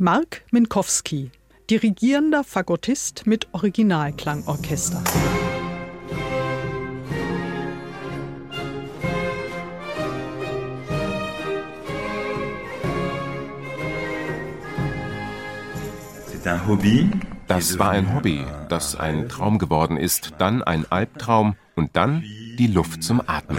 Mark Minkowski, dirigierender Fagottist mit Originalklangorchester. Das war ein Hobby, das ein Traum geworden ist, dann ein Albtraum und dann die Luft zum Atmen.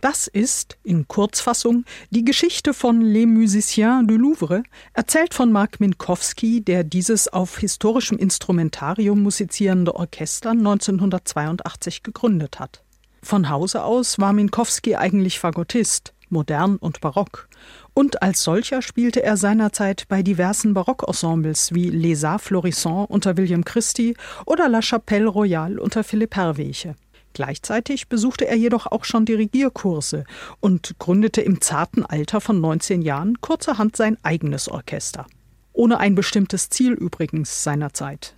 Das ist, in Kurzfassung, die Geschichte von Les Musiciens du Louvre, erzählt von Mark Minkowski, der dieses auf historischem Instrumentarium musizierende Orchester 1982 gegründet hat. Von Hause aus war Minkowski eigentlich Fagottist, modern und barock. Und als solcher spielte er seinerzeit bei diversen Barockensembles wie Les Arts Florissants unter William Christie oder La Chapelle Royale unter Philipp Herrweche. Gleichzeitig besuchte er jedoch auch schon Dirigierkurse und gründete im zarten Alter von 19 Jahren kurzerhand sein eigenes Orchester. Ohne ein bestimmtes Ziel übrigens seinerzeit.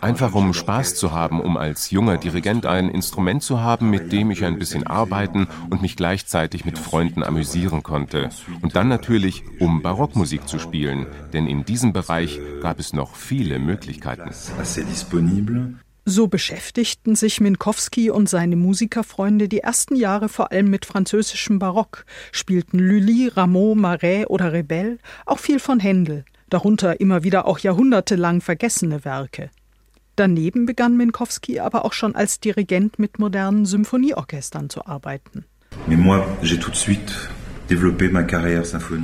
Einfach um Spaß zu haben, um als junger Dirigent ein Instrument zu haben, mit dem ich ein bisschen arbeiten und mich gleichzeitig mit Freunden amüsieren konnte. Und dann natürlich, um Barockmusik zu spielen, denn in diesem Bereich gab es noch viele Möglichkeiten. So beschäftigten sich Minkowski und seine Musikerfreunde die ersten Jahre vor allem mit französischem Barock, spielten Lully, Rameau, Marais oder Rebell, auch viel von Händel, darunter immer wieder auch jahrhundertelang vergessene Werke. Daneben begann Minkowski aber auch schon als Dirigent mit modernen Symphonieorchestern zu arbeiten. Mais moi, j'ai tout de suite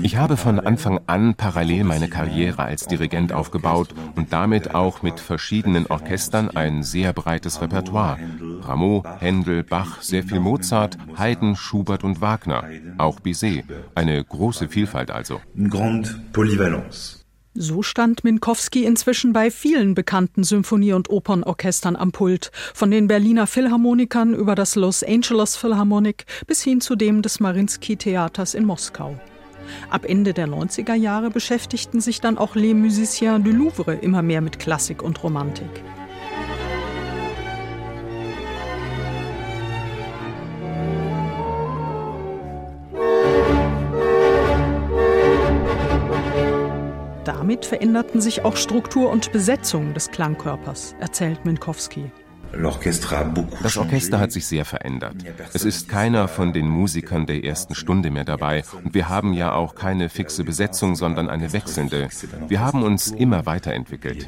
ich habe von Anfang an parallel meine Karriere als Dirigent aufgebaut und damit auch mit verschiedenen Orchestern ein sehr breites Repertoire. Rameau, Händel, Bach, sehr viel Mozart, Haydn, Schubert und Wagner, auch Bizet. Eine große Vielfalt also. Une grande polyvalence. So stand Minkowski inzwischen bei vielen bekannten Symphonie- und Opernorchestern am Pult, von den Berliner Philharmonikern über das Los Angeles Philharmonic bis hin zu dem des Marinsky-Theaters in Moskau. Ab Ende der 90er Jahre beschäftigten sich dann auch Les Musiciens du Louvre immer mehr mit Klassik und Romantik. Damit veränderten sich auch Struktur und Besetzung des Klangkörpers, erzählt Minkowski. Das Orchester hat sich sehr verändert. Es ist keiner von den Musikern der ersten Stunde mehr dabei und wir haben ja auch keine fixe Besetzung, sondern eine wechselnde. Wir haben uns immer weiterentwickelt.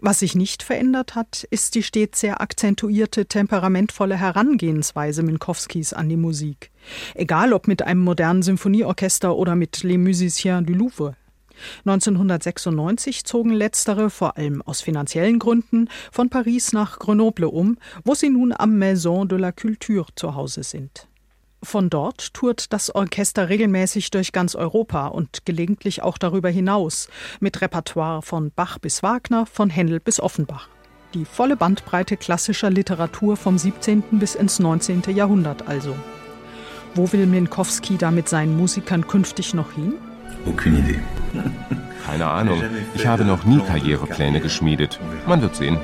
Was sich nicht verändert hat, ist die stets sehr akzentuierte, temperamentvolle Herangehensweise Minkowskis an die Musik. Egal ob mit einem modernen Symphonieorchester oder mit Les Musiciens du Louvre. 1996 zogen letztere, vor allem aus finanziellen Gründen, von Paris nach Grenoble um, wo sie nun am Maison de la Culture zu Hause sind. Von dort tourt das Orchester regelmäßig durch ganz Europa und gelegentlich auch darüber hinaus, mit Repertoire von Bach bis Wagner, von Händel bis Offenbach. Die volle Bandbreite klassischer Literatur vom 17. bis ins 19. Jahrhundert also. Wo will Minkowski da mit seinen Musikern künftig noch hin? Keine Ahnung. Ich habe noch nie Karrierepläne geschmiedet. Man wird sehen.